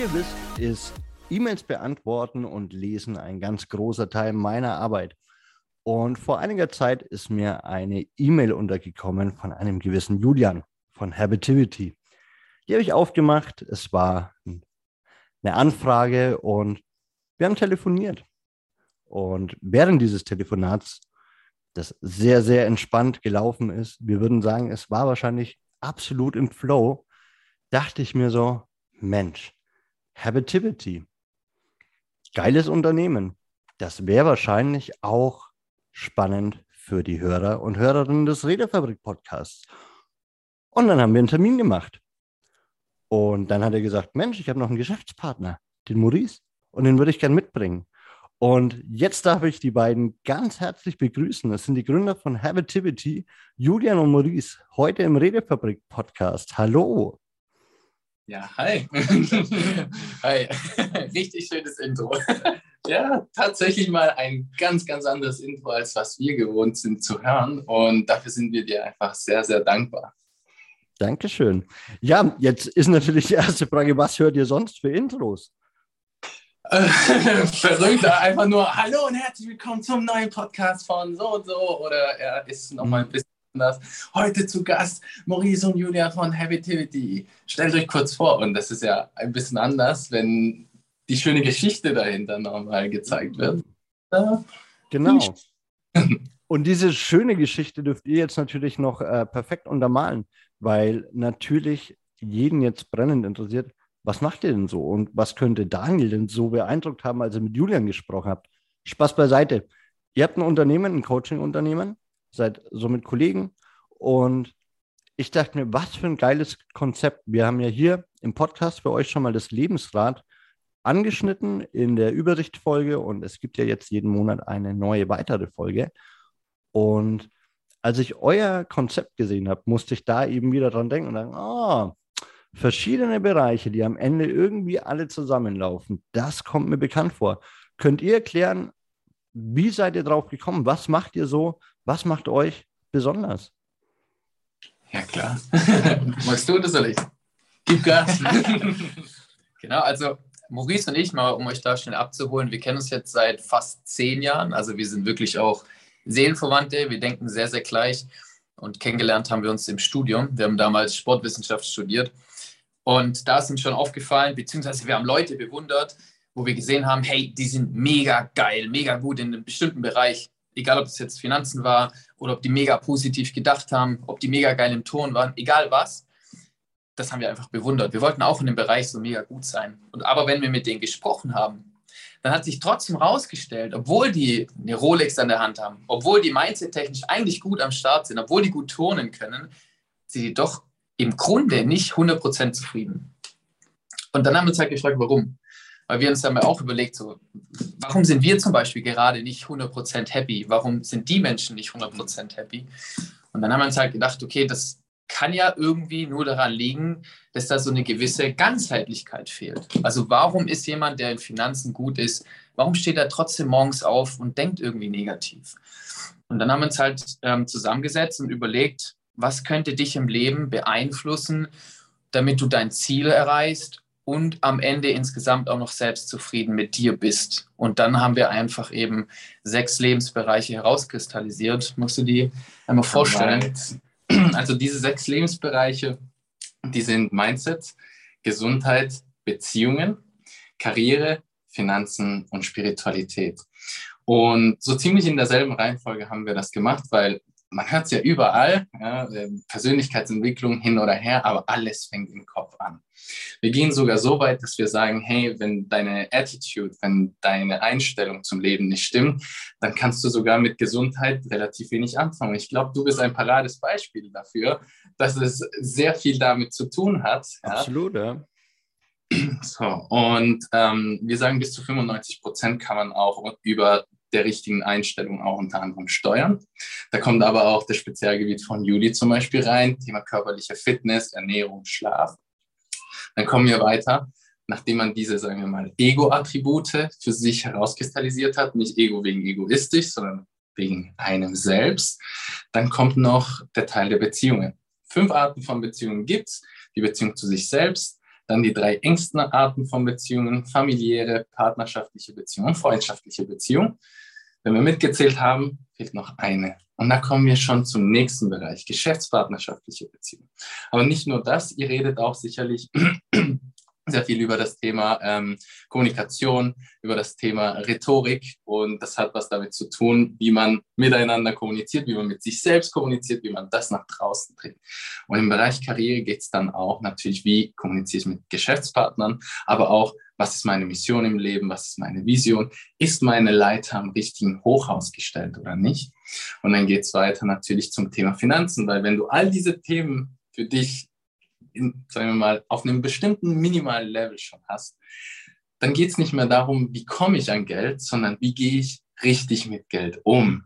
Wie ihr wisst, ist E-Mails beantworten und lesen ein ganz großer Teil meiner Arbeit. Und vor einiger Zeit ist mir eine E-Mail untergekommen von einem gewissen Julian von Habitivity. Die habe ich aufgemacht. Es war eine Anfrage und wir haben telefoniert. Und während dieses Telefonats, das sehr, sehr entspannt gelaufen ist, wir würden sagen, es war wahrscheinlich absolut im Flow, dachte ich mir so, Mensch, Habitivity, geiles Unternehmen. Das wäre wahrscheinlich auch spannend für die Hörer und Hörerinnen des Redefabrik-Podcasts. Und dann haben wir einen Termin gemacht. Und dann hat er gesagt, Mensch, ich habe noch einen Geschäftspartner, den Maurice, und den würde ich gern mitbringen. Und jetzt darf ich die beiden ganz herzlich begrüßen. Das sind die Gründer von Habitivity, Julian und Maurice, heute im Redefabrik-Podcast. Hallo. Ja, hi. hi. Richtig schönes Intro. ja, tatsächlich mal ein ganz, ganz anderes Intro, als was wir gewohnt sind zu hören. Und dafür sind wir dir einfach sehr, sehr dankbar. Dankeschön. Ja, jetzt ist natürlich die erste Frage, was hört ihr sonst für Intros? Verrückt, einfach nur Hallo und herzlich willkommen zum neuen Podcast von so und so. Oder er ist nochmal ein bisschen anders. Heute zu Gast Maurice und Julia von Habitivity. Stellt euch kurz vor, und das ist ja ein bisschen anders, wenn die schöne Geschichte dahinter nochmal gezeigt wird. Genau. Und diese schöne Geschichte dürft ihr jetzt natürlich noch äh, perfekt untermalen, weil natürlich jeden jetzt brennend interessiert, was macht ihr denn so und was könnte Daniel denn so beeindruckt haben, als ihr mit Julian gesprochen habt? Spaß beiseite. Ihr habt ein Unternehmen, ein Coaching-Unternehmen, seid so mit Kollegen und ich dachte mir, was für ein geiles Konzept. Wir haben ja hier im Podcast für euch schon mal das Lebensrad angeschnitten in der Übersichtfolge und es gibt ja jetzt jeden Monat eine neue weitere Folge. Und als ich euer Konzept gesehen habe, musste ich da eben wieder dran denken und sagen, ah, verschiedene Bereiche, die am Ende irgendwie alle zusammenlaufen, das kommt mir bekannt vor. Könnt ihr erklären, wie seid ihr drauf gekommen? Was macht ihr so? Was macht euch besonders? Ja, klar. Magst du das oder ich? Gib Gas. genau, also Maurice und ich, mal um euch da schnell abzuholen, wir kennen uns jetzt seit fast zehn Jahren. Also wir sind wirklich auch Seelenverwandte. Wir denken sehr, sehr gleich. Und kennengelernt haben wir uns im Studium. Wir haben damals Sportwissenschaft studiert. Und da ist uns schon aufgefallen, beziehungsweise wir haben Leute bewundert, wo wir gesehen haben, hey, die sind mega geil, mega gut in einem bestimmten Bereich. Egal, ob es jetzt Finanzen war oder ob die mega positiv gedacht haben, ob die mega geil im Ton waren, egal was das haben wir einfach bewundert. Wir wollten auch in dem Bereich so mega gut sein. Und aber wenn wir mit denen gesprochen haben, dann hat sich trotzdem rausgestellt, obwohl die eine Rolex an der Hand haben, obwohl die mindset-technisch eigentlich gut am Start sind, obwohl die gut turnen können, sind die doch im Grunde nicht 100% zufrieden. Und dann haben wir uns halt gefragt, warum. Weil wir uns dann mal auch überlegt, so, warum sind wir zum Beispiel gerade nicht 100% happy? Warum sind die Menschen nicht 100% happy? Und dann haben wir uns halt gedacht, okay, das kann ja irgendwie nur daran liegen, dass da so eine gewisse Ganzheitlichkeit fehlt. Also warum ist jemand, der in Finanzen gut ist, warum steht er trotzdem morgens auf und denkt irgendwie negativ? Und dann haben wir uns halt ähm, zusammengesetzt und überlegt, was könnte dich im Leben beeinflussen, damit du dein Ziel erreichst und am Ende insgesamt auch noch selbstzufrieden mit dir bist. Und dann haben wir einfach eben sechs Lebensbereiche herauskristallisiert. Musst du die einmal vorstellen? Also diese sechs Lebensbereiche, die sind Mindset, Gesundheit, Beziehungen, Karriere, Finanzen und Spiritualität. Und so ziemlich in derselben Reihenfolge haben wir das gemacht, weil man hört es ja überall, ja, Persönlichkeitsentwicklung hin oder her, aber alles fängt im Kopf an. Wir gehen sogar so weit, dass wir sagen, hey, wenn deine Attitude, wenn deine Einstellung zum Leben nicht stimmt, dann kannst du sogar mit Gesundheit relativ wenig anfangen. Ich glaube, du bist ein parades Beispiel dafür, dass es sehr viel damit zu tun hat. Ja. Absolut, ja. So, und ähm, wir sagen, bis zu 95 Prozent kann man auch über der richtigen Einstellung auch unter anderem steuern. Da kommt aber auch das Spezialgebiet von Juli zum Beispiel rein, Thema körperliche Fitness, Ernährung, Schlaf. Dann kommen wir weiter, nachdem man diese, sagen wir mal, Ego-Attribute für sich herauskristallisiert hat, nicht Ego wegen egoistisch, sondern wegen einem selbst, dann kommt noch der Teil der Beziehungen. Fünf Arten von Beziehungen gibt es. Die Beziehung zu sich selbst, Dann die drei engsten Arten von Beziehungen, familiäre, partnerschaftliche Beziehungen, freundschaftliche Beziehungen. Wenn wir mitgezählt haben, fehlt noch eine. Und da kommen wir schon zum nächsten Bereich, geschäftspartnerschaftliche Beziehungen. Aber nicht nur das, ihr redet auch sicherlich sehr viel über das Thema ähm, Kommunikation, über das Thema Rhetorik und das hat was damit zu tun, wie man miteinander kommuniziert, wie man mit sich selbst kommuniziert, wie man das nach draußen trägt. Und im Bereich Karriere geht es dann auch natürlich, wie kommuniziere ich mit Geschäftspartnern, aber auch, was ist meine Mission im Leben, was ist meine Vision, ist meine Leiter am richtigen Hochhaus gestellt oder nicht. Und dann geht es weiter natürlich zum Thema Finanzen, weil wenn du all diese Themen für dich in, sagen wir mal, auf einem bestimmten minimalen Level schon hast, dann geht es nicht mehr darum, wie komme ich an Geld, sondern wie gehe ich richtig mit Geld um.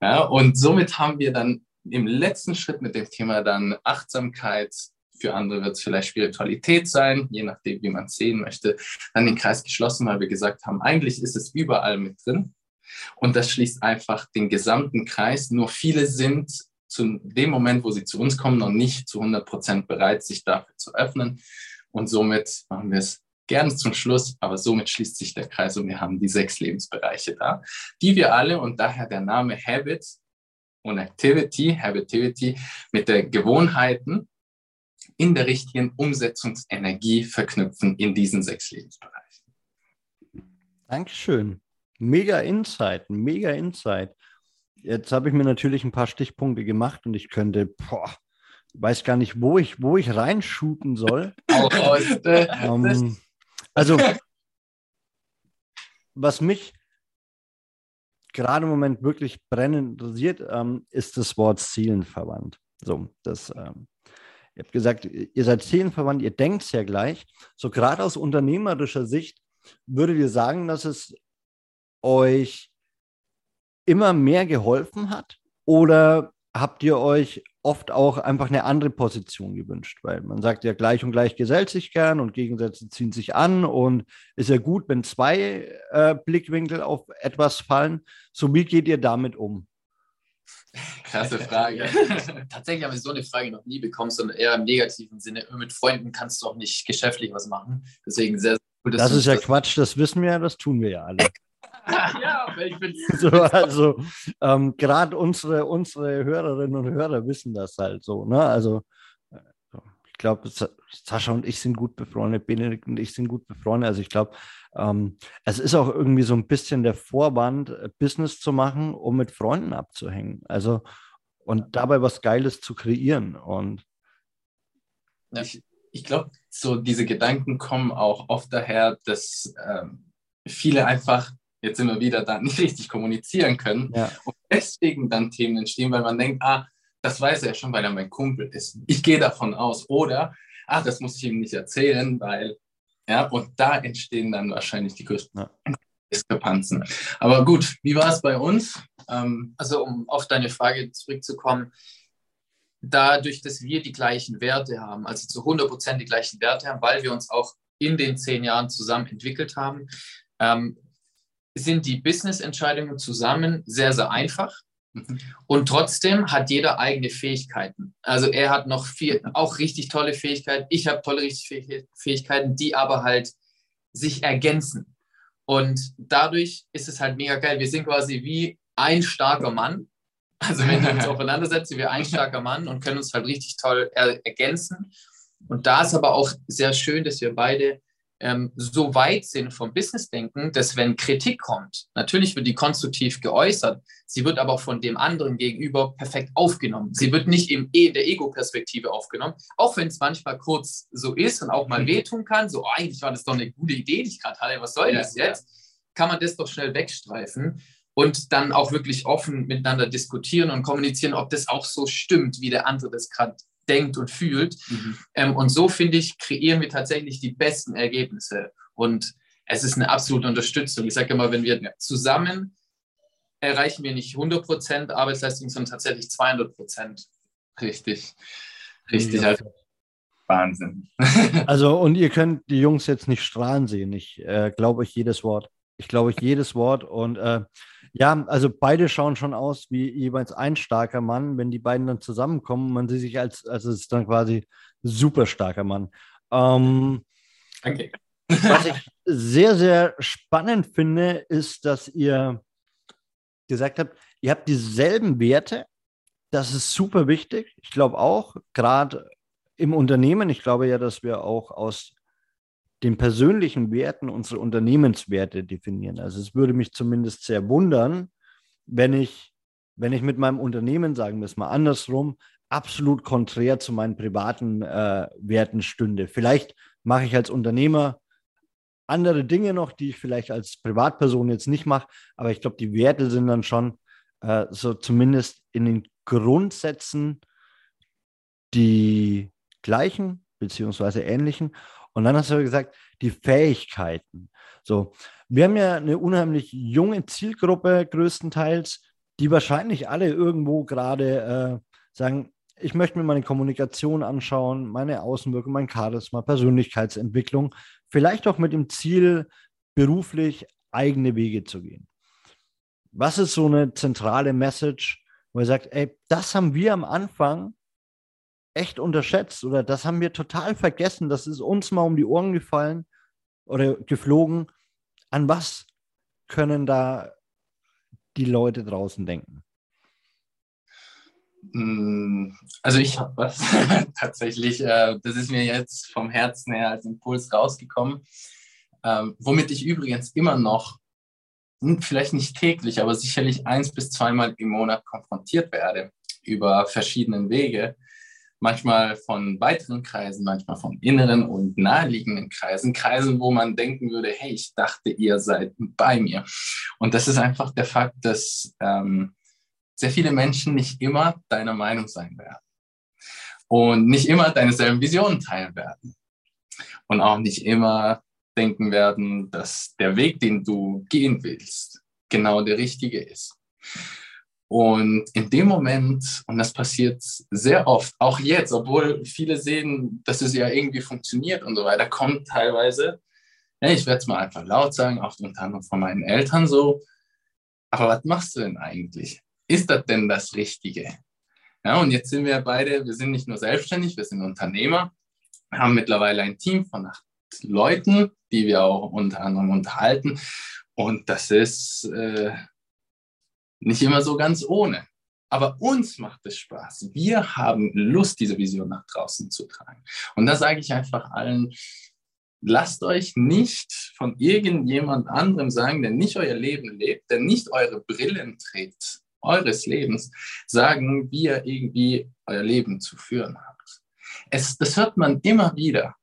Ja, und somit haben wir dann im letzten Schritt mit dem Thema dann Achtsamkeit, für andere wird es vielleicht Spiritualität sein, je nachdem, wie man es sehen möchte, dann den Kreis geschlossen, weil wir gesagt haben, eigentlich ist es überall mit drin. Und das schließt einfach den gesamten Kreis. Nur viele sind zu dem Moment, wo sie zu uns kommen, noch nicht zu 100 Prozent bereit, sich dafür zu öffnen. Und somit machen wir es gerne zum Schluss, aber somit schließt sich der Kreis und wir haben die sechs Lebensbereiche da, die wir alle und daher der Name Habit und Activity, Habitivity mit der Gewohnheiten in der richtigen Umsetzungsenergie verknüpfen in diesen sechs Lebensbereichen. Dankeschön. Mega Insight, mega Insight. Jetzt habe ich mir natürlich ein paar Stichpunkte gemacht und ich könnte, boah, weiß gar nicht, wo ich, wo ich reinschuten soll. ähm, also, was mich gerade im Moment wirklich brennend interessiert, ähm, ist das Wort Seelenverwandt. So, das, ähm, ihr habt gesagt, ihr seid Seelenverwandt, ihr denkt es ja gleich. So, gerade aus unternehmerischer Sicht würdet ihr sagen, dass es euch immer mehr geholfen hat? Oder habt ihr euch oft auch einfach eine andere Position gewünscht? Weil man sagt ja, gleich und gleich gesellt sich gern und Gegensätze ziehen sich an und ist ja gut, wenn zwei äh, Blickwinkel auf etwas fallen. So wie geht ihr damit um? Krasse Frage. Tatsächlich haben wir so eine Frage noch nie bekommen, sondern eher im negativen Sinne. Mit Freunden kannst du auch nicht geschäftlich was machen. Deswegen sehr, sehr gut. Das ist ja das Quatsch, das wissen wir ja, das tun wir ja alle. ja, aber ich bin. So, also, ähm, gerade unsere, unsere Hörerinnen und Hörer wissen das halt so. Ne? Also, äh, ich glaube, Sascha und ich sind gut befreundet, Benedikt und ich sind gut befreundet. Also, ich glaube, ähm, es ist auch irgendwie so ein bisschen der Vorwand, äh, Business zu machen, um mit Freunden abzuhängen. Also, und dabei was Geiles zu kreieren. Und ja, ich, ich glaube, so diese Gedanken kommen auch oft daher, dass ähm, viele einfach jetzt immer wieder da nicht richtig kommunizieren können. Ja. Und deswegen dann Themen entstehen, weil man denkt, ah, das weiß er ja schon, weil er mein Kumpel ist. Ich gehe davon aus. Oder, ah, das muss ich ihm nicht erzählen, weil, ja, und da entstehen dann wahrscheinlich die größten ja. Diskrepanzen. Aber gut, wie war es bei uns? Ähm, also, um auf deine Frage zurückzukommen, dadurch, dass wir die gleichen Werte haben, also zu 100 Prozent die gleichen Werte haben, weil wir uns auch in den zehn Jahren zusammen entwickelt haben, ähm, sind die Business-Entscheidungen zusammen sehr, sehr einfach. Mhm. Und trotzdem hat jeder eigene Fähigkeiten. Also er hat noch viel, auch richtig tolle Fähigkeiten. Ich habe tolle richtig Fähigkeiten, die aber halt sich ergänzen. Und dadurch ist es halt mega geil. Wir sind quasi wie ein starker Mann. Also wenn wir uns aufeinander setzen, wir ein starker Mann und können uns halt richtig toll ergänzen. Und da ist aber auch sehr schön, dass wir beide ähm, so weit sind vom Businessdenken, dass wenn Kritik kommt, natürlich wird die konstruktiv geäußert, sie wird aber von dem anderen gegenüber perfekt aufgenommen. Sie wird nicht im, in der Ego-Perspektive aufgenommen, auch wenn es manchmal kurz so ist und auch mal mhm. wehtun kann, so oh, eigentlich war das doch eine gute Idee, die ich gerade hatte, was soll das jetzt? Kann man das doch schnell wegstreifen und dann auch wirklich offen miteinander diskutieren und kommunizieren, ob das auch so stimmt, wie der andere das gerade denkt und fühlt. Mhm. Ähm, und so, finde ich, kreieren wir tatsächlich die besten Ergebnisse. Und es ist eine absolute Unterstützung. Ich sage immer, wenn wir zusammen erreichen wir nicht 100% Arbeitsleistung, sondern tatsächlich 200%. Richtig. Richtig. Ja. Also Wahnsinn. also, und ihr könnt die Jungs jetzt nicht strahlen sehen. Ich äh, glaube euch jedes Wort. Ich glaube jedes Wort. Und äh, ja, also beide schauen schon aus wie jeweils ein starker Mann. Wenn die beiden dann zusammenkommen, man sieht sich als, also es ist dann quasi super starker Mann. Ähm, Okay. was ich sehr, sehr spannend finde, ist, dass ihr gesagt habt, ihr habt dieselben Werte. Das ist super wichtig. Ich glaube auch, gerade im Unternehmen, ich glaube ja, dass wir auch aus den persönlichen Werten unsere Unternehmenswerte definieren. Also es würde mich zumindest sehr wundern, wenn ich, wenn ich mit meinem Unternehmen, sagen wir es mal andersrum, absolut konträr zu meinen privaten äh, Werten stünde. Vielleicht mache ich als Unternehmer andere Dinge noch, die ich vielleicht als Privatperson jetzt nicht mache, aber ich glaube, die Werte sind dann schon äh, so zumindest in den Grundsätzen die gleichen beziehungsweise ähnlichen. Und dann hast du gesagt, die Fähigkeiten. So, wir haben ja eine unheimlich junge Zielgruppe größtenteils, die wahrscheinlich alle irgendwo gerade äh, sagen, ich möchte mir meine Kommunikation anschauen, meine Außenwirkung, mein Charisma, Persönlichkeitsentwicklung, vielleicht auch mit dem Ziel, beruflich eigene Wege zu gehen. Was ist so eine zentrale Message, wo er sagt, ey, das haben wir am Anfang echt unterschätzt oder das haben wir total vergessen, das ist uns mal um die Ohren gefallen oder geflogen. An was können da die Leute draußen denken? Hm, also ich habe was tatsächlich, äh, das ist mir jetzt vom Herzen her als Impuls rausgekommen, ähm, womit ich übrigens immer noch, hm, vielleicht nicht täglich, aber sicherlich eins bis zweimal im Monat konfrontiert werde über verschiedene Wege, manchmal von weiteren Kreisen, manchmal von inneren und naheliegenden Kreisen, Kreisen, wo man denken würde, hey, ich dachte, ihr seid bei mir. Und das ist einfach der Fakt, dass ähm, sehr viele Menschen nicht immer deiner Meinung sein werden und nicht immer deine selben Visionen teilen werden und auch nicht immer denken werden, dass der Weg, den du gehen willst, genau der richtige ist. Und in dem Moment, und das passiert sehr oft, auch jetzt, obwohl viele sehen, dass es ja irgendwie funktioniert und so weiter, kommt teilweise, ja, ich werde es mal einfach laut sagen, auch unter anderem von meinen Eltern so, aber was machst du denn eigentlich? ist das denn das Richtige? Ja, und jetzt sind wir beide, wir sind nicht nur selbstständig, wir sind Unternehmer, haben mittlerweile ein Team von acht Leuten, die wir auch unter anderem unterhalten. Und das ist äh, nicht immer so ganz ohne. Aber uns macht es Spaß. Wir haben Lust, diese Vision nach draußen zu tragen. Und da sage ich einfach allen, lasst euch nicht von irgendjemand anderem sagen, der nicht euer Leben lebt, der nicht eure Brillen trägt, eures Lebens sagen, wie ihr irgendwie euer Leben zu führen habt. Es, das hört man immer wieder.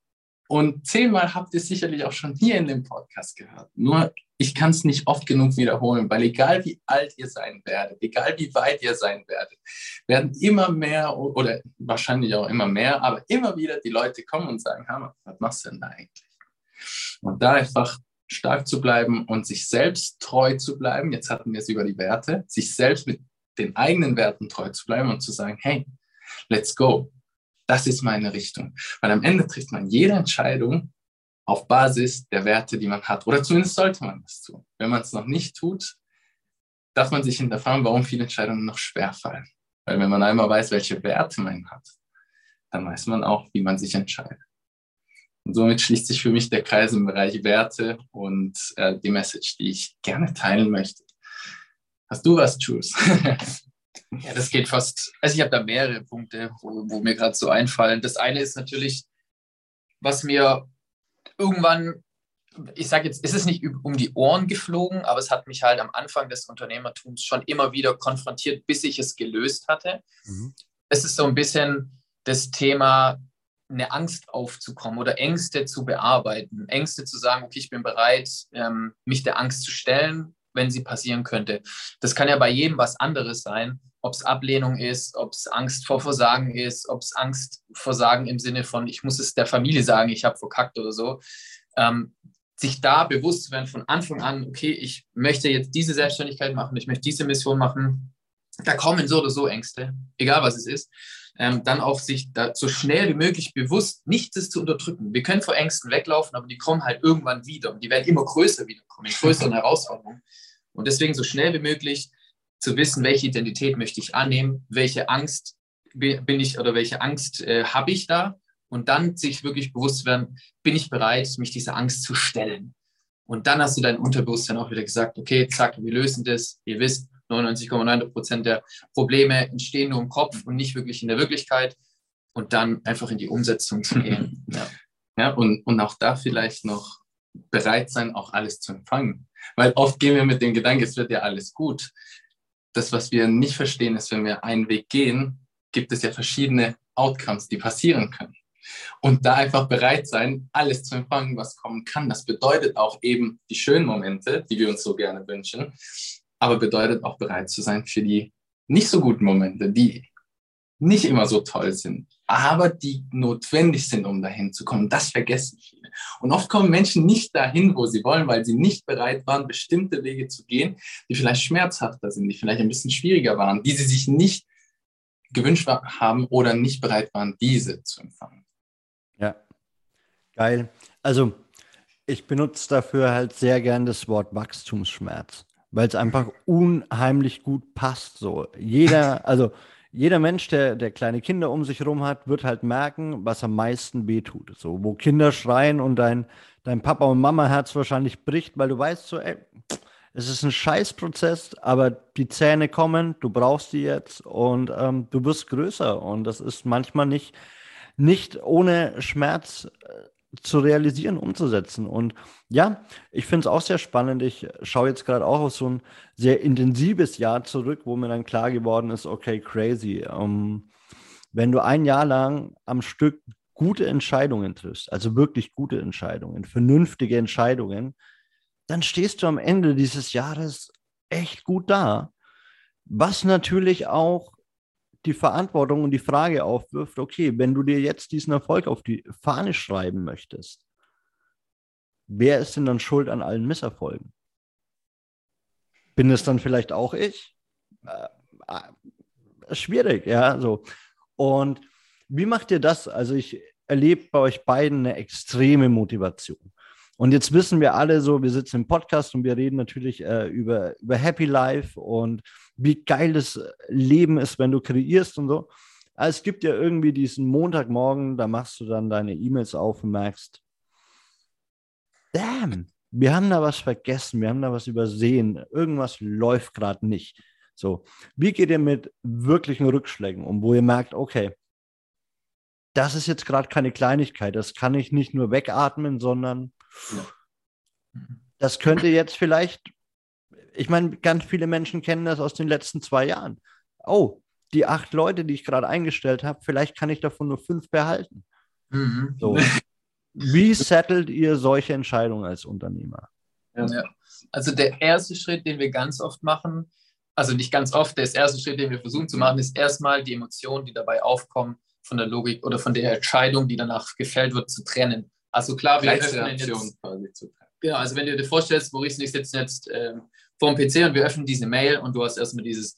Und zehnmal habt ihr sicherlich auch schon hier in dem Podcast gehört. Nur ich kann es nicht oft genug wiederholen, weil egal wie alt ihr sein werdet, egal wie weit ihr sein werdet, werden immer mehr oder wahrscheinlich auch immer mehr, aber immer wieder die Leute kommen und sagen, was machst du denn da eigentlich? Und da einfach stark zu bleiben und sich selbst treu zu bleiben. Jetzt hatten wir es über die Werte, sich selbst mit den eigenen Werten treu zu bleiben und zu sagen, hey, let's go. Das ist meine Richtung. Weil am Ende trifft man jede Entscheidung auf Basis der Werte, die man hat. Oder zumindest sollte man das tun. Wenn man es noch nicht tut, darf man sich hinterfragen, warum viele Entscheidungen noch schwer fallen. Weil wenn man einmal weiß, welche Werte man hat, dann weiß man auch, wie man sich entscheidet. Und somit schließt sich für mich der Kreis im Bereich Werte und äh, die Message, die ich gerne teilen möchte. Hast du was, Jules? ja, das geht fast. Also ich habe da mehrere Punkte, wo, wo mir gerade so einfallen. Das eine ist natürlich, was mir irgendwann, ich sage jetzt, ist es nicht um die Ohren geflogen, aber es hat mich halt am Anfang des Unternehmertums schon immer wieder konfrontiert, bis ich es gelöst hatte. Mhm. Es ist so ein bisschen das Thema, eine Angst aufzukommen oder Ängste zu bearbeiten. Ängste zu sagen, okay, ich bin bereit, ähm, mich der Angst zu stellen, wenn sie passieren könnte. Das kann ja bei jedem was anderes sein, ob es Ablehnung ist, ob es Angst vor Versagen ist, ob es Angst vor Sagen im Sinne von, ich muss es der Familie sagen, ich habe verkackt oder so. Ähm, sich da bewusst zu werden von Anfang an, okay, ich möchte jetzt diese Selbstständigkeit machen, ich möchte diese Mission machen. Da kommen so oder so Ängste, egal was es ist ähm, dann auch sich da so schnell wie möglich bewusst nichts zu unterdrücken. Wir können vor Ängsten weglaufen, aber die kommen halt irgendwann wieder und die werden immer größer wiederkommen, in größeren Herausforderungen. Und deswegen so schnell wie möglich zu wissen, welche Identität möchte ich annehmen, welche Angst bin ich oder welche Angst äh, habe ich da Und dann sich wirklich bewusst werden, bin ich bereit, mich dieser Angst zu stellen? Und dann hast du dein Unterbewusstsein auch wieder gesagt, okay, zack, wir lösen das. Ihr wisst, 99,9 Prozent der Probleme entstehen nur im Kopf und nicht wirklich in der Wirklichkeit. Und dann einfach in die Umsetzung zu gehen. Ja, ja und, und auch da vielleicht noch bereit sein, auch alles zu empfangen. Weil oft gehen wir mit dem Gedanken, es wird ja alles gut. Das, was wir nicht verstehen, ist, wenn wir einen Weg gehen, gibt es ja verschiedene Outcomes, die passieren können. Und da einfach bereit sein, alles zu empfangen, was kommen kann. Das bedeutet auch eben die schönen Momente, die wir uns so gerne wünschen, aber bedeutet auch bereit zu sein für die nicht so guten Momente, die nicht immer so toll sind, aber die notwendig sind, um dahin zu kommen. Das vergessen viele. Und oft kommen Menschen nicht dahin, wo sie wollen, weil sie nicht bereit waren, bestimmte Wege zu gehen, die vielleicht schmerzhafter sind, die vielleicht ein bisschen schwieriger waren, die sie sich nicht gewünscht haben oder nicht bereit waren, diese zu empfangen. Ja, geil. Also ich benutze dafür halt sehr gern das Wort Wachstumsschmerz, weil es einfach unheimlich gut passt. So jeder, also jeder Mensch, der, der kleine Kinder um sich herum hat, wird halt merken, was am meisten wehtut. So, wo Kinder schreien und dein, dein Papa und Mama Herz wahrscheinlich bricht, weil du weißt so, ey, es ist ein Scheißprozess, aber die Zähne kommen, du brauchst die jetzt und ähm, du wirst größer. Und das ist manchmal nicht, nicht ohne Schmerz äh, zu realisieren, umzusetzen. Und ja, ich finde es auch sehr spannend. Ich schaue jetzt gerade auch auf so ein sehr intensives Jahr zurück, wo mir dann klar geworden ist, okay, crazy. Um, wenn du ein Jahr lang am Stück gute Entscheidungen triffst, also wirklich gute Entscheidungen, vernünftige Entscheidungen, dann stehst du am Ende dieses Jahres echt gut da. Was natürlich auch die Verantwortung und die Frage aufwirft, okay, wenn du dir jetzt diesen Erfolg auf die Fahne schreiben möchtest, wer ist denn dann schuld an allen Misserfolgen? Bin es dann vielleicht auch ich? Äh, äh, schwierig, ja, so. Und wie macht ihr das? Also ich erlebe bei euch beiden eine extreme Motivation. Und jetzt wissen wir alle so, wir sitzen im Podcast und wir reden natürlich äh, über, über Happy Life und wie geil das Leben ist, wenn du kreierst und so. Aber es gibt ja irgendwie diesen Montagmorgen, da machst du dann deine E-Mails auf und merkst, damn, wir haben da was vergessen, wir haben da was übersehen, irgendwas läuft gerade nicht. So, wie geht ihr mit wirklichen Rückschlägen um, wo ihr merkt, okay, das ist jetzt gerade keine Kleinigkeit, das kann ich nicht nur wegatmen, sondern das könnte jetzt vielleicht, ich meine, ganz viele Menschen kennen das aus den letzten zwei Jahren. Oh, die acht Leute, die ich gerade eingestellt habe, vielleicht kann ich davon nur fünf behalten. Mhm. So. Wie settelt ihr solche Entscheidungen als Unternehmer? Ja. Also der erste Schritt, den wir ganz oft machen, also nicht ganz oft, der erste Schritt, den wir versuchen zu machen, ist erstmal die Emotionen, die dabei aufkommen, von der Logik oder von der Entscheidung, die danach gefällt wird, zu trennen. Also klar, wir öffnen jetzt, quasi zu Genau, also wenn du dir vorstellst, Maurice und ich sitzen jetzt ähm, vor dem PC und wir öffnen diese Mail und du hast erstmal dieses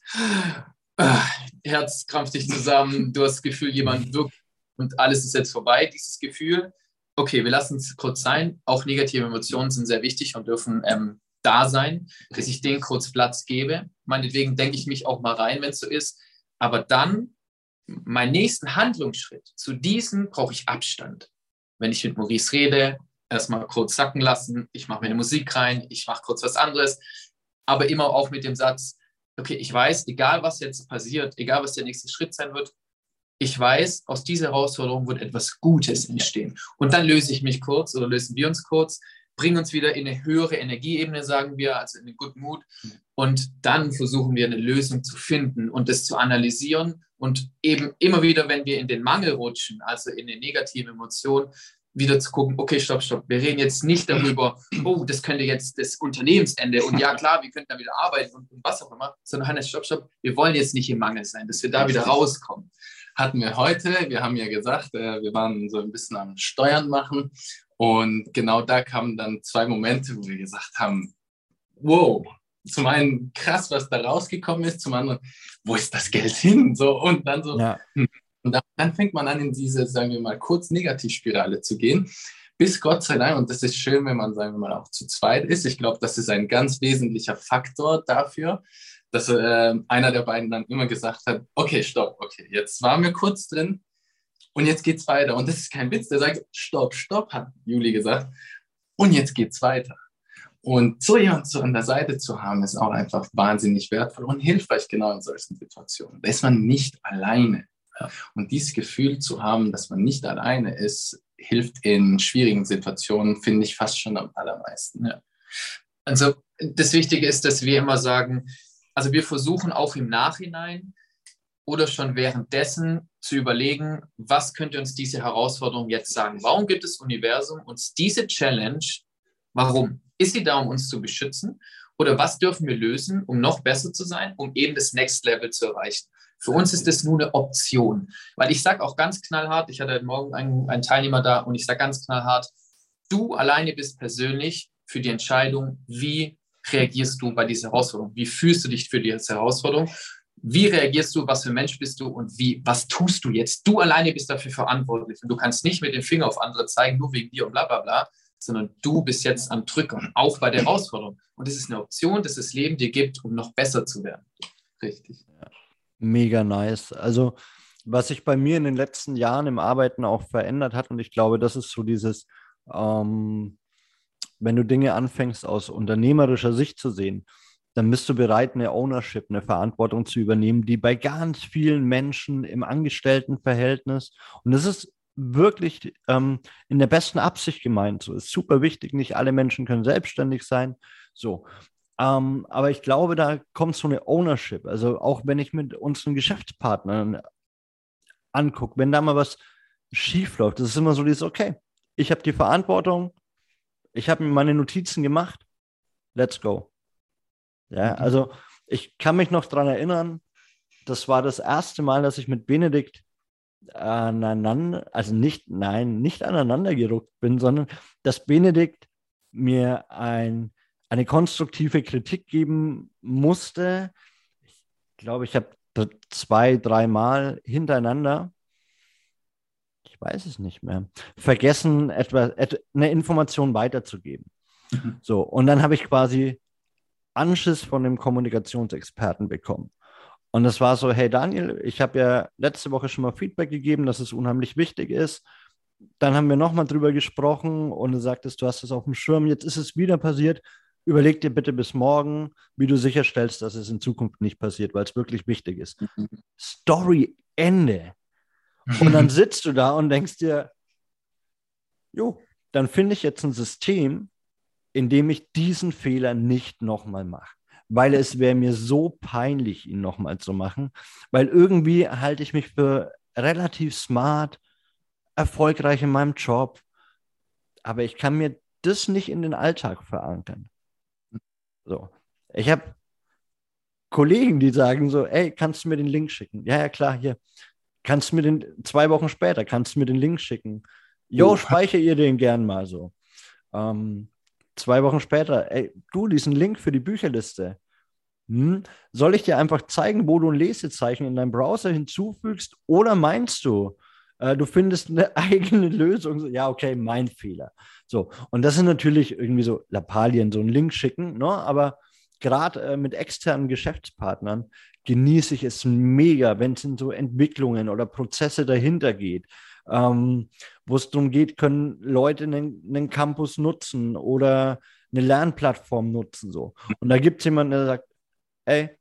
äh, Herz krampft dich zusammen, du hast das Gefühl, jemand wirkt und alles ist jetzt vorbei, dieses Gefühl. Okay, wir lassen es kurz sein. Auch negative Emotionen sind sehr wichtig und dürfen ähm, da sein, dass ich denen kurz Platz gebe. Meinetwegen denke ich mich auch mal rein, wenn es so ist. Aber dann, meinen nächsten Handlungsschritt, zu diesem brauche ich Abstand wenn ich mit Maurice rede, erstmal kurz sacken lassen, ich mache mir eine Musik rein, ich mache kurz was anderes, aber immer auch mit dem Satz, okay, ich weiß, egal was jetzt passiert, egal was der nächste Schritt sein wird, ich weiß, aus dieser Herausforderung wird etwas Gutes entstehen. Und dann löse ich mich kurz oder lösen wir uns kurz, bringen uns wieder in eine höhere Energieebene, sagen wir, also in einen Good Mood. Und dann versuchen wir eine Lösung zu finden und das zu analysieren und eben immer wieder, wenn wir in den Mangel rutschen, also in eine negative Emotion, wieder zu gucken, okay, stopp, stopp, wir reden jetzt nicht darüber, oh, das könnte jetzt das Unternehmensende und ja klar, wir könnten da wieder arbeiten und, und was auch immer, sondern Hannes, stopp, stopp, wir wollen jetzt nicht im Mangel sein, dass wir da wieder rauskommen. Hatten wir heute, wir haben ja gesagt, äh, wir waren so ein bisschen am Steuern machen und genau da kamen dann zwei Momente, wo wir gesagt haben, wow, zum einen krass, was da rausgekommen ist, zum anderen, wo ist das Geld hin? So, und dann so, ja. Hm. und dann fängt man an, in diese, sagen wir mal, kurz Negativspirale zu gehen. Bis Gott sei Dank, und das ist schön, wenn man, sagen wir mal, auch zu zweit ist. Ich glaube, das ist ein ganz wesentlicher Faktor dafür, dass äh, einer der beiden dann immer gesagt hat, okay, stopp, okay, jetzt waren wir kurz drin, Und jetzt geht's weiter. Und das ist kein Witz. Der sagt, stopp, stopp, hat Juli gesagt. Und jetzt geht's weiter. Und so jemanden so an der Seite zu haben, ist auch einfach wahnsinnig wertvoll und hilfreich genau in solchen Situationen. Da ist man nicht alleine. Und dieses Gefühl zu haben, dass man nicht alleine ist, hilft in schwierigen Situationen, finde ich fast schon am allermeisten. Ja. Also das Wichtige ist, dass wir immer sagen, also wir versuchen auch im Nachhinein oder schon währenddessen zu überlegen, was könnte uns diese Herausforderung jetzt sagen? Warum gibt das Universum uns diese Challenge? Warum? Ist sie da, um uns zu beschützen? Oder was dürfen wir lösen, um noch besser zu sein, um eben das Next Level zu erreichen? Für uns ist das nur eine Option. Weil ich sage auch ganz knallhart, ich hatte heute Morgen einen, einen Teilnehmer da und ich sage ganz knallhart, du alleine bist persönlich für die Entscheidung, wie reagierst du bei dieser Herausforderung? Wie fühlst du dich für diese Herausforderung? Wie reagierst du? Was für Mensch bist du? Und wie, was tust du jetzt? Du alleine bist dafür verantwortlich. Und du kannst nicht mit dem Finger auf andere zeigen, nur wegen dir und bla, bla, bla, sondern du bist jetzt am Drücker, auch bei der Herausforderung. Und das ist eine Option, dass das Leben dir gibt, um noch besser zu werden. Richtig. Mega nice. Also, was sich bei mir in den letzten Jahren im Arbeiten auch verändert hat, und ich glaube, das ist so dieses, ähm, wenn du Dinge anfängst aus unternehmerischer Sicht zu sehen, dann bist du bereit, eine Ownership, eine Verantwortung zu übernehmen, die bei ganz vielen Menschen im Angestelltenverhältnis, und das ist wirklich ähm, in der besten Absicht gemeint, so ist super wichtig, nicht alle Menschen können selbstständig sein, so. Ähm, aber ich glaube, da kommt so eine Ownership, also auch wenn ich mit unseren Geschäftspartnern angucke, wenn da mal was schief läuft, das ist immer so dieses, okay, ich habe die Verantwortung, ich habe mir meine Notizen gemacht, let's go. Ja, mhm. also ich kann mich noch daran erinnern, das war das erste Mal, dass ich mit Benedikt aneinander, also nicht, nein, nicht aneinander gerückt bin, sondern dass Benedikt mir ein, eine konstruktive Kritik geben musste. Ich glaube, ich habe zwei, dreimal hintereinander weiß es nicht mehr, vergessen, etwa, eine Information weiterzugeben. Mhm. So, und dann habe ich quasi Anschiss von dem Kommunikationsexperten bekommen. Und das war so, hey Daniel, ich habe ja letzte Woche schon mal Feedback gegeben, dass es unheimlich wichtig ist. Dann haben wir nochmal drüber gesprochen und du sagtest, du hast es auf dem Schirm, jetzt ist es wieder passiert. Überleg dir bitte bis morgen, wie du sicherstellst, dass es in Zukunft nicht passiert, weil es wirklich wichtig ist. Mhm. Story Ende. Und dann sitzt du da und denkst dir, jo, dann finde ich jetzt ein System, in dem ich diesen Fehler nicht nochmal mache. Weil es wäre mir so peinlich, ihn nochmal zu machen. Weil irgendwie halte ich mich für relativ smart, erfolgreich in meinem Job. Aber ich kann mir das nicht in den Alltag verankern. So. Ich habe Kollegen, die sagen so, ey, kannst du mir den Link schicken? Ja, ja, klar, hier. Kannst du mir den, zwei Wochen später, kannst du mir den Link schicken. Jo, oh. speichere ihr den gern mal so. Ähm, zwei Wochen später, ey, du, diesen Link für die Bücherliste. Hm? Soll ich dir einfach zeigen, wo du ein Lesezeichen in deinem Browser hinzufügst? Oder meinst du, äh, du findest eine eigene Lösung? Ja, okay, mein Fehler. So, und das sind natürlich irgendwie so Lappalien, so einen Link schicken, ne? aber gerade äh, mit externen Geschäftspartnern genieße ich es mega, wenn es in so Entwicklungen oder Prozesse dahinter geht, ähm, wo es darum geht, können Leute einen, einen Campus nutzen oder eine Lernplattform nutzen. So. Und da gibt es jemanden, der sagt, ey,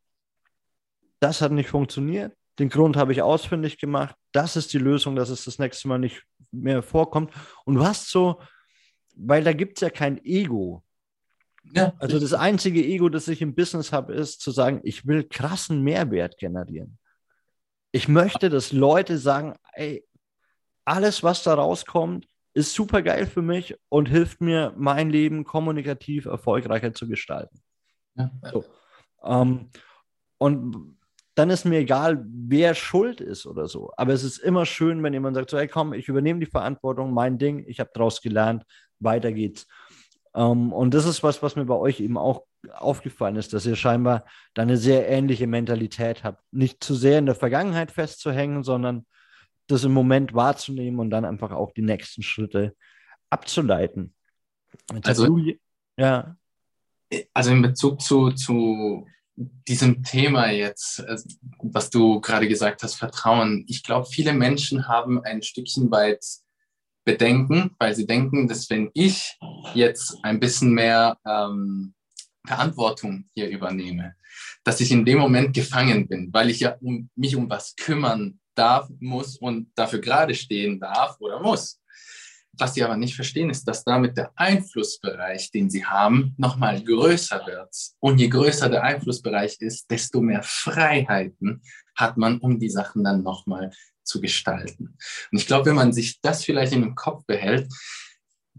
das hat nicht funktioniert, den Grund habe ich ausfindig gemacht, das ist die Lösung, dass es das nächste Mal nicht mehr vorkommt. Und du hast so, weil da gibt es ja kein Ego. Ja, also das einzige Ego, das ich im Business habe, ist zu sagen, ich will krassen Mehrwert generieren. Ich möchte, dass Leute sagen, ey, alles, was da rauskommt, ist super geil für mich und hilft mir, mein Leben kommunikativ erfolgreicher zu gestalten. Ja. So. Ähm, und dann ist mir egal, wer schuld ist oder so. Aber es ist immer schön, wenn jemand sagt, so, hey komm, ich übernehme die Verantwortung, mein Ding, ich habe daraus gelernt, weiter geht's. Ähm, und das ist was, was mir bei euch eben auch aufgefallen ist, dass ihr scheinbar da eine sehr ähnliche Mentalität habt. Nicht zu sehr in der Vergangenheit festzuhängen, sondern das im Moment wahrzunehmen und dann einfach auch die nächsten Schritte abzuleiten. Jetzt also, du, ja. Also in Bezug zu, zu diesem Thema jetzt, äh, was du gerade gesagt hast, Vertrauen. Ich glaube, viele Menschen haben ein Stückchen weit Bedenken, weil sie denken, dass wenn ich jetzt ein bisschen mehr ähm, Verantwortung hier übernehme, dass ich in dem Moment gefangen bin, weil ich ja um, mich um was kümmern darf, muss und dafür gerade stehen darf oder muss. Was sie aber nicht verstehen, ist, dass damit der Einflussbereich, den sie haben, nochmal größer wird. Und je größer der Einflussbereich ist, desto mehr Freiheiten hat man, um die Sachen dann nochmal zu gestalten. Und ich glaube, wenn man sich das vielleicht in den Kopf behält,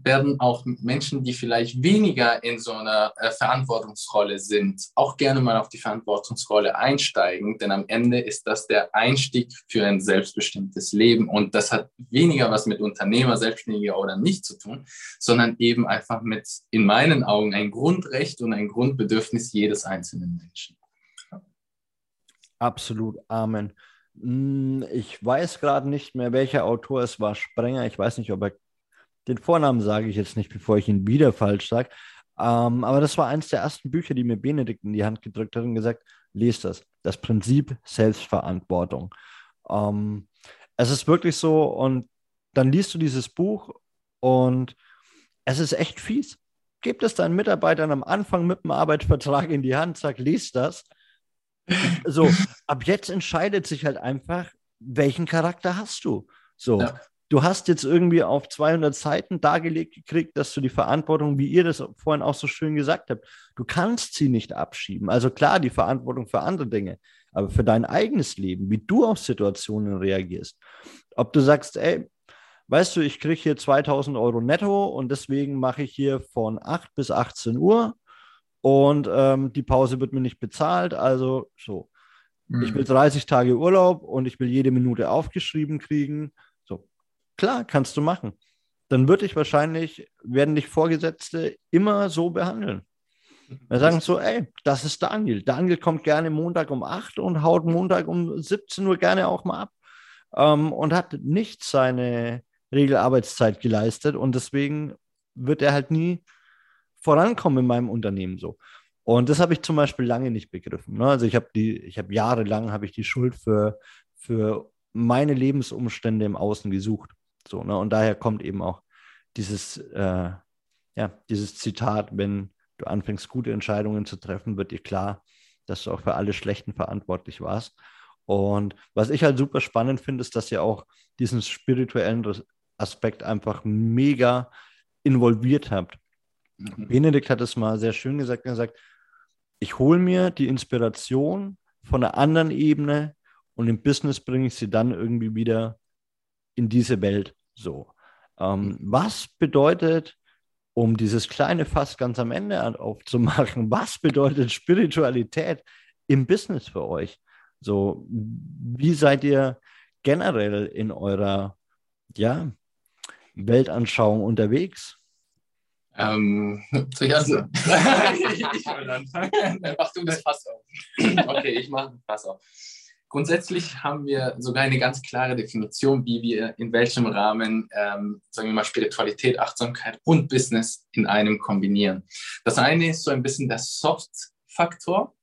werden auch Menschen, die vielleicht weniger in so einer äh, Verantwortungsrolle sind, auch gerne mal auf die Verantwortungsrolle einsteigen, denn am Ende ist das der Einstieg für ein selbstbestimmtes Leben und das hat weniger was mit Unternehmer, Selbstständiger oder nicht zu tun, sondern eben einfach mit, in meinen Augen, ein Grundrecht und ein Grundbedürfnis jedes einzelnen Menschen. Absolut, Amen. Hm, ich weiß gerade nicht mehr, welcher Autor es war, Sprenger. Ich weiß nicht, ob er den Vornamen sage ich jetzt nicht, bevor ich ihn wieder falsch sage. Ähm, aber das war eines der ersten Bücher, die mir Benedikt in die Hand gedrückt hat und gesagt, lest das. Das Prinzip Selbstverantwortung. Ähm, es ist wirklich so und dann liest du dieses Buch und es ist echt fies. Gib es deinen Mitarbeitern am Anfang mit dem Arbeitsvertrag in die Hand, sag, liest das. So, ab jetzt entscheidet sich halt einfach, welchen Charakter hast du. So, ja du hast jetzt irgendwie auf 200 Seiten dargelegt gekriegt, dass du die Verantwortung, wie ihr das vorhin auch so schön gesagt habt, du kannst sie nicht abschieben. Also klar, die Verantwortung für andere Dinge, aber für dein eigenes Leben, wie du auf Situationen reagierst. Ob du sagst, ey, weißt du, ich kriege hier 2000 Euro netto und deswegen mache ich hier von 8 bis 18 Uhr und ähm, die Pause wird mir nicht bezahlt, also so. Mhm. Ich will 30 Tage Urlaub und ich will jede Minute aufgeschrieben kriegen Klar, kannst du machen. Dann würde ich wahrscheinlich, werden dich Vorgesetzte immer so behandeln. Wir sagen so, ey, das ist Daniel. Daniel kommt gerne Montag um 8 und haut Montag um 17 Uhr gerne auch mal ab ähm, und hat nicht seine Regelarbeitszeit geleistet und deswegen wird er halt nie vorankommen in meinem Unternehmen so. Und das habe ich zum Beispiel lange nicht begriffen. Ne? Also ich habe die, ich habe jahrelang habe ich die Schuld für, für meine Lebensumstände im Außen gesucht. So, ne? Und daher kommt eben auch dieses, äh, ja, dieses Zitat, wenn du anfängst, gute Entscheidungen zu treffen, wird dir klar, dass du auch für alle Schlechten verantwortlich warst. Und was ich halt super spannend finde, ist, dass ihr auch diesen spirituellen Aspekt einfach mega involviert habt. Mhm. Benedikt hat es mal sehr schön gesagt, er sagt, ich hole mir die Inspiration von einer anderen Ebene und im Business bringe ich sie dann irgendwie wieder in diese Welt. So. Ähm, mhm. was bedeutet, um dieses kleine Fass ganz am Ende aufzumachen, was bedeutet Spiritualität im Business für euch? So, wie seid ihr generell in eurer ja, Weltanschauung unterwegs? Ähm, soll ich ich, will anfangen. Mach du das Fass auf. Okay, ich mache das Fass auf. Grundsätzlich haben wir sogar eine ganz klare Definition, wie wir in welchem Rahmen, ähm, sagen wir mal, Spiritualität, Achtsamkeit und Business in einem kombinieren. Das eine ist so ein bisschen der Soft-Faktor.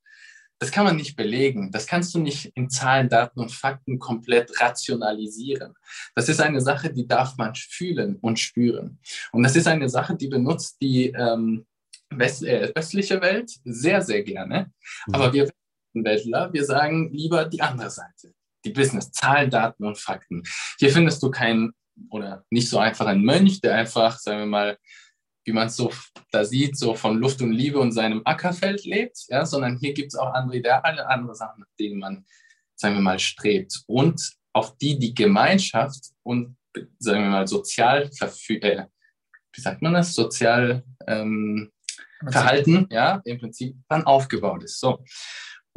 Das kann man nicht belegen. Das kannst du nicht in Zahlen, Daten und Fakten komplett rationalisieren. Das ist eine Sache, die darf man fühlen und spüren. Und das ist eine Sache, die benutzt die ähm, West äh, östliche Welt sehr, sehr gerne. Mhm. Aber wir Weltler, wir sagen lieber die andere Seite, die Business, Zahlen, Daten und Fakten. Hier findest du keinen oder nicht so einfach einen Mönch, der einfach, sagen wir mal, wie man es so da sieht, so von Luft und Liebe und seinem Ackerfeld lebt, ja, sondern hier gibt es auch andere Ideale, andere Sachen, nach denen man, sagen wir mal, strebt und auf die die Gemeinschaft und, sagen wir mal, sozial äh, wie sagt man das, sozial ähm, Verhalten, ja, im Prinzip dann aufgebaut ist. So.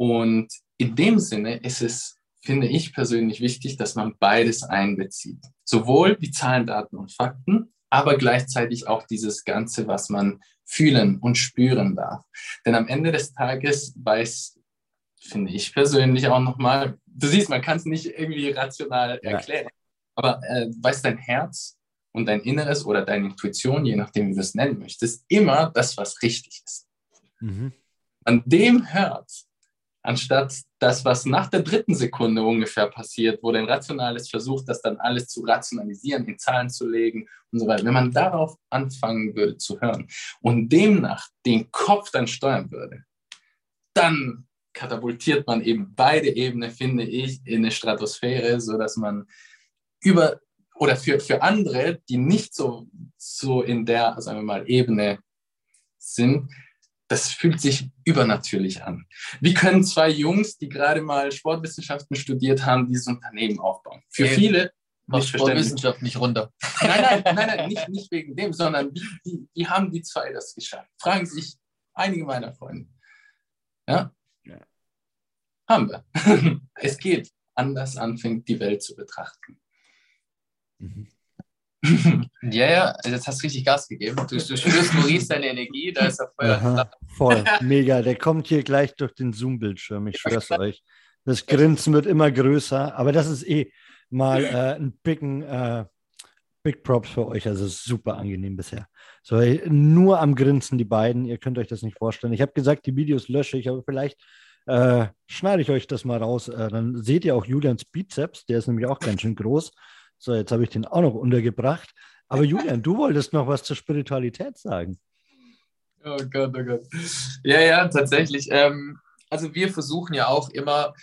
Und in dem Sinne ist es, finde ich persönlich wichtig, dass man beides einbezieht. Sowohl die Zahlen, Daten und Fakten, aber gleichzeitig auch dieses Ganze, was man fühlen und spüren darf. Denn am Ende des Tages weiß, finde ich persönlich auch nochmal, du siehst, man kann es nicht irgendwie rational erklären, ja. aber äh, weiß dein Herz und dein Inneres oder deine Intuition, je nachdem, wie du es nennen möchtest, immer das, was richtig ist. Mhm. An dem hört, anstatt das, was nach der dritten Sekunde ungefähr passiert, wo dein Rationales versucht, das dann alles zu rationalisieren, in Zahlen zu legen und so weiter. Wenn man darauf anfangen würde zu hören und demnach den Kopf dann steuern würde, dann katapultiert man eben beide Ebenen, finde ich, in eine Stratosphäre, sodass man über oder für, für andere, die nicht so, so in der, sagen wir mal, Ebene sind, das fühlt sich übernatürlich an. Wie können zwei Jungs, die gerade mal Sportwissenschaften studiert haben, dieses Unternehmen aufbauen? Für hey, viele macht Sportwissenschaft nicht runter. Nein, nein, nein, nein nicht, nicht wegen dem, sondern wie, wie, wie haben die zwei das geschafft? Fragen sich einige meiner Freunde. Ja? ja. Haben wir. es geht. Anders anfängt, die Welt zu betrachten. Mhm. Ja, ja, jetzt hast du richtig Gas gegeben. Du, du spürst Maurice seine Energie, da ist er Feuer. voll, mega. Der kommt hier gleich durch den Zoom-Bildschirm, ich schwör's euch. Das Grinsen wird immer größer, aber das ist eh mal äh, ein bigen, äh, Big Props für euch. Also super angenehm bisher. So, nur am Grinsen die beiden. Ihr könnt euch das nicht vorstellen. Ich habe gesagt, die Videos lösche ich, aber vielleicht äh, schneide ich euch das mal raus. Äh, dann seht ihr auch Julians Bizeps. Der ist nämlich auch ganz schön groß. So, jetzt habe ich den auch noch untergebracht. Aber Julian, du wolltest noch was zur Spiritualität sagen. Oh Gott, oh Gott. Ja, ja, tatsächlich. Ähm, also wir versuchen ja auch immer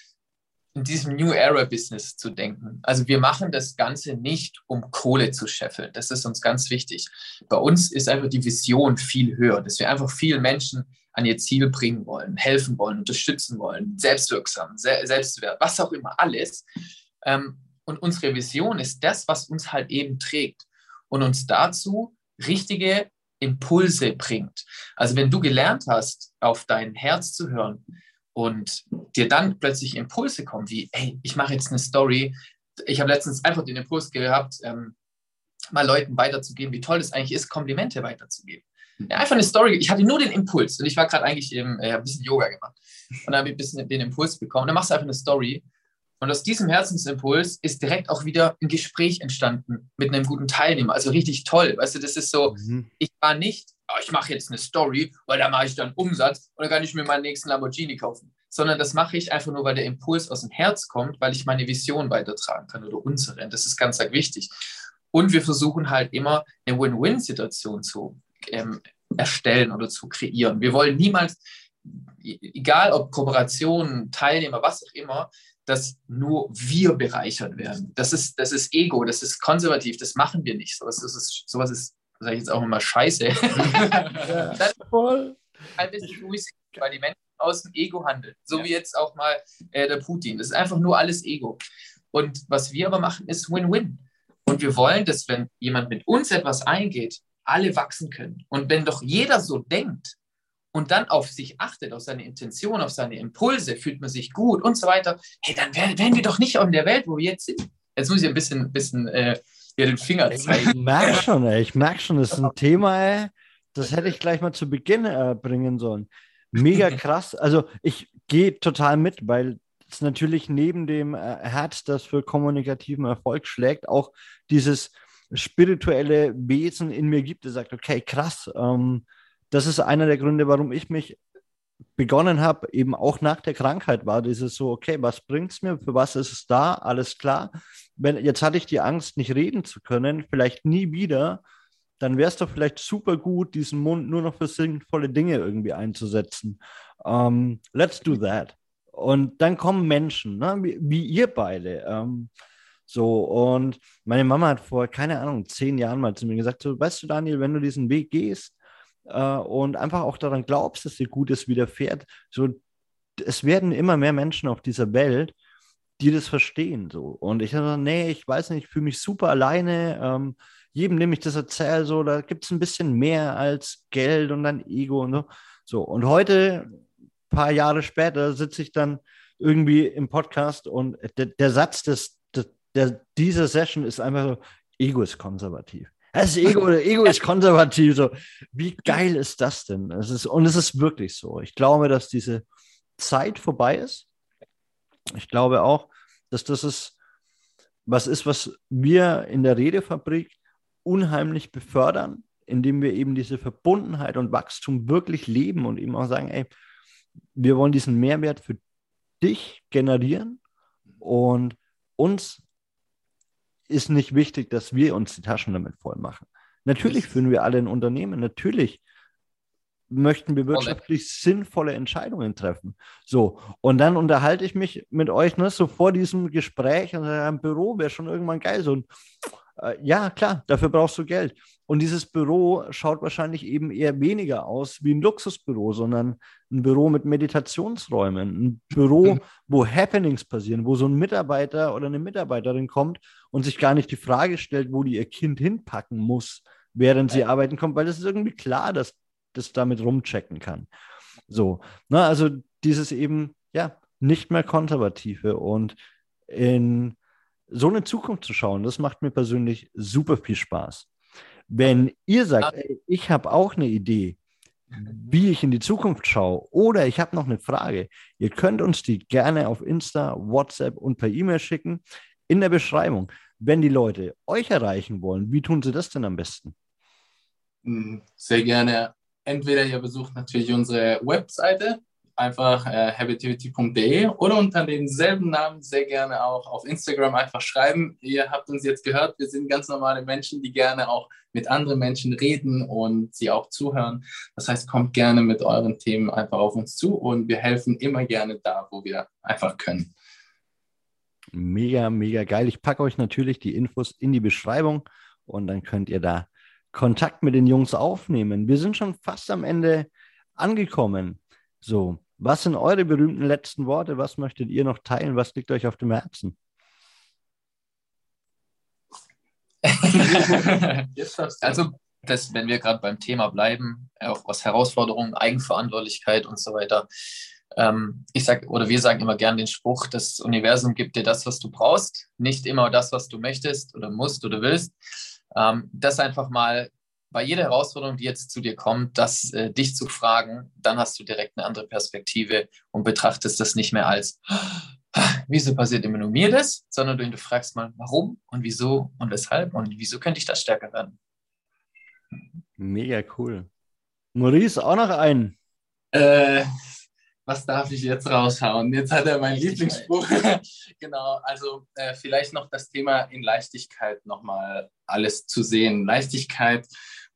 in diesem New Era Business zu denken. Also wir machen das Ganze nicht, um Kohle zu scheffeln. Das ist uns ganz wichtig. Bei uns ist einfach die Vision viel höher, dass wir einfach viele Menschen an ihr Ziel bringen wollen, helfen wollen, unterstützen wollen, selbstwirksam, Selbstwert, was auch immer, alles. Ähm, und unsere Vision ist das, was uns halt eben trägt und uns dazu richtige Impulse bringt. Also wenn du gelernt hast, auf dein Herz zu hören und dir dann plötzlich Impulse kommen, wie, hey, ich mache jetzt eine Story. Ich habe letztens einfach den Impuls gehabt, ähm, mal Leuten weiterzugeben, wie toll es eigentlich ist, Komplimente weiterzugeben. Ja, einfach eine Story. Ich hatte nur den Impuls und ich war gerade eigentlich eben äh, ein bisschen Yoga gemacht und habe ein bisschen den Impuls bekommen. dann machst du einfach eine Story und aus diesem Herzensimpuls ist direkt auch wieder ein Gespräch entstanden mit einem guten Teilnehmer. Also richtig toll. Weißt du, das ist so, mhm. ich war nicht, oh, ich mache jetzt eine Story, weil da mache ich dann Umsatz und dann kann ich mir meinen nächsten Lamborghini kaufen. Sondern das mache ich einfach nur, weil der Impuls aus dem Herz kommt, weil ich meine Vision weitertragen kann oder unsere. Das ist ganz, ganz wichtig. Und wir versuchen halt immer eine Win-Win-Situation zu ähm, erstellen oder zu kreieren. Wir wollen niemals, e-, egal ob Kooperation, Teilnehmer, was auch immer, dass nur wir bereichert werden. Das ist, das ist Ego, das ist konservativ, das machen wir nicht. Sowas ist, sowas ist sage ich jetzt auch immer, scheiße. ja, das voll. Ein bisschen weil die Menschen aus dem Ego handeln. So ja. wie jetzt auch mal äh, der Putin. Das ist einfach nur alles Ego. Und was wir aber machen, ist Win-Win. Und wir wollen, dass wenn jemand mit uns etwas eingeht, alle wachsen können. Und wenn doch jeder so denkt, und dann auf sich achtet, auf seine Intention, auf seine Impulse, fühlt man sich gut und so weiter, hey, dann wären wir doch nicht in der Welt, wo wir jetzt sind. Jetzt muss ich ein bisschen, bisschen äh, hier den Finger zeigen. Ich merke schon, ey, ich merke schon, das ist ein Thema, ey, das hätte ich gleich mal zu Beginn äh, bringen sollen. Mega krass. Also ich gehe total mit, weil es natürlich neben dem äh, Herz, das für kommunikativen Erfolg schlägt, auch dieses spirituelle Wesen in mir gibt, der sagt, okay, krass, ähm, das ist einer der Gründe, warum ich mich begonnen habe, eben auch nach der Krankheit war dieses so, okay, was bringt es mir, für was ist es da, alles klar. Wenn, jetzt hatte ich die Angst, nicht reden zu können, vielleicht nie wieder, dann wäre es doch vielleicht super gut, diesen Mund nur noch für sinnvolle Dinge irgendwie einzusetzen. Um, ähm, let's do that. Und dann kommen Menschen, ne, wie, wie ihr beide. Um, ähm, so, und meine Mama hat vor, keine Ahnung, zehn Jahren mal zu mir gesagt: so, Weißt du, Daniel, wenn du diesen Weg gehst, äh, und einfach auch daran glaubst, dass dir Gutes widerfährt, so es werden immer mehr Menschen auf dieser Welt, die das verstehen. So. Und ich sage, nee, ich weiß nicht, ich fühle mich super alleine. Ähm, jedem, dem ich das erzähle, so, da gibt es ein bisschen mehr als Geld und dann Ego und so. So, und heute, ein paar Jahre später, sitze ich dann irgendwie im Podcast und der, der Satz des, des, der, dieser Session ist einfach so, Ego ist konservativ. Das Ego, Ego ist konservativ. So. Wie geil ist das denn? Es ist, und es ist wirklich so. Ich glaube, dass diese Zeit vorbei ist. Ich glaube auch, dass das ist, was ist, was wir in der Redefabrik unheimlich befördern, indem wir eben diese Verbundenheit und Wachstum wirklich leben und eben auch sagen, ey, wir wollen diesen Mehrwert für dich generieren und uns ist nicht wichtig, dass wir uns die Taschen damit voll machen. Natürlich führen wir alle ein Unternehmen, natürlich möchten wir wirtschaftlich okay. sinnvolle Entscheidungen treffen. So, und dann unterhalte ich mich mit euch ne, so vor diesem Gespräch und sage, ein Büro wäre schon irgendwann geil. So, äh, ja, klar, dafür brauchst du Geld. Und dieses Büro schaut wahrscheinlich eben eher weniger aus wie ein Luxusbüro, sondern ein Büro mit Meditationsräumen, ein Büro, mhm. wo Happenings passieren, wo so ein Mitarbeiter oder eine Mitarbeiterin kommt und sich gar nicht die Frage stellt, wo die ihr Kind hinpacken muss, während sie arbeiten kommt, weil es ist irgendwie klar, dass das damit rumchecken kann. So, na, also dieses eben, ja, nicht mehr konservative und in so eine Zukunft zu schauen, das macht mir persönlich super viel Spaß. Wenn ihr sagt, ey, ich habe auch eine Idee, wie ich in die Zukunft schaue oder ich habe noch eine Frage, ihr könnt uns die gerne auf Insta, WhatsApp und per E-Mail schicken in der Beschreibung. Wenn die Leute euch erreichen wollen, wie tun sie das denn am besten? Hm, sehr gerne entweder ihr besucht natürlich unsere Webseite, einfach äh, habitivity.de oder unter demselben Namen sehr gerne auch auf Instagram einfach schreiben. Ihr habt uns jetzt gehört, wir sind ganz normale Menschen, die gerne auch mit anderen Menschen reden und sie auch zuhören. Das heißt, kommt gerne mit euren Themen einfach auf uns zu und wir helfen immer gerne da, wo wir einfach können. Mega, mega geil. Ich packe euch natürlich die Infos in die Beschreibung und dann könnt ihr da Kontakt mit den Jungs aufnehmen. Wir sind schon fast am Ende angekommen. So, was sind eure berühmten letzten Worte? Was möchtet ihr noch teilen? Was liegt euch auf dem Herzen? also, das, wenn wir gerade beim Thema bleiben, auch was Herausforderungen, Eigenverantwortlichkeit und so weiter. Ähm, ich sage, oder wir sagen immer gern den Spruch, das Universum gibt dir das, was du brauchst, nicht immer das, was du möchtest oder musst oder willst. Ähm, das einfach mal bei jeder Herausforderung, die jetzt zu dir kommt, das äh, dich zu fragen, dann hast du direkt eine andere Perspektive und betrachtest das nicht mehr als, wieso passiert immer nur mir das, sondern du, fragst mal, warum und wieso und weshalb und wieso könnte ich das stärker werden. Mega cool. Maurice, auch noch einen. Äh, was darf ich jetzt raushauen? Jetzt hat er meinen Lieblingsspruch. genau, also äh, vielleicht noch das Thema in Leichtigkeit nochmal alles zu sehen. Leichtigkeit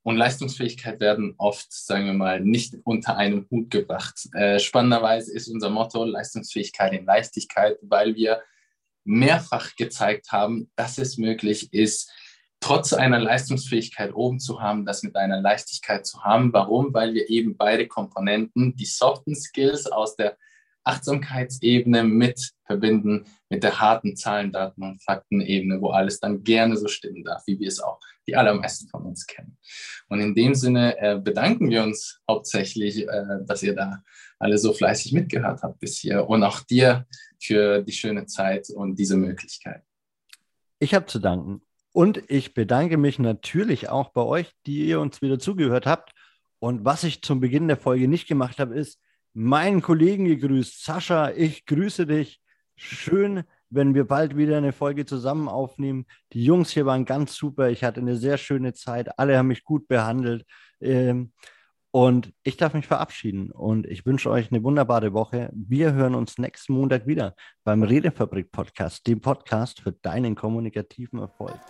und Leistungsfähigkeit werden oft, sagen wir mal, nicht unter einem Hut gebracht. Äh, spannenderweise ist unser Motto Leistungsfähigkeit in Leichtigkeit, weil wir mehrfach gezeigt haben, dass es möglich ist, trotz einer Leistungsfähigkeit oben zu haben, das mit einer Leichtigkeit zu haben. Warum? Weil wir eben beide Komponenten, die soften Skills aus der Achtsamkeitsebene mit verbinden mit der harten Zahlen, Daten und Faktenebene, wo alles dann gerne so stimmen darf, wie wir es auch die allermeisten von uns kennen. Und in dem Sinne äh, bedanken wir uns hauptsächlich, äh, dass ihr da alle so fleißig mitgehört habt bis hier und auch dir für die schöne Zeit und diese Möglichkeit. Ich habe zu danken und ich bedanke mich natürlich auch bei euch, die ihr uns wieder zugehört habt. Und was ich zum Beginn der Folge nicht gemacht habe, ist meinen Kollegen gegrüßt. Sascha, ich grüße dich. Schön, wenn wir bald wieder eine Folge zusammen aufnehmen. Die Jungs hier waren ganz super. Ich hatte eine sehr schöne Zeit. Alle haben mich gut behandelt. Ähm, und ich darf mich verabschieden und ich wünsche euch eine wunderbare Woche. Wir hören uns nächsten Montag wieder beim Redefabrik Podcast, dem Podcast für deinen kommunikativen Erfolg.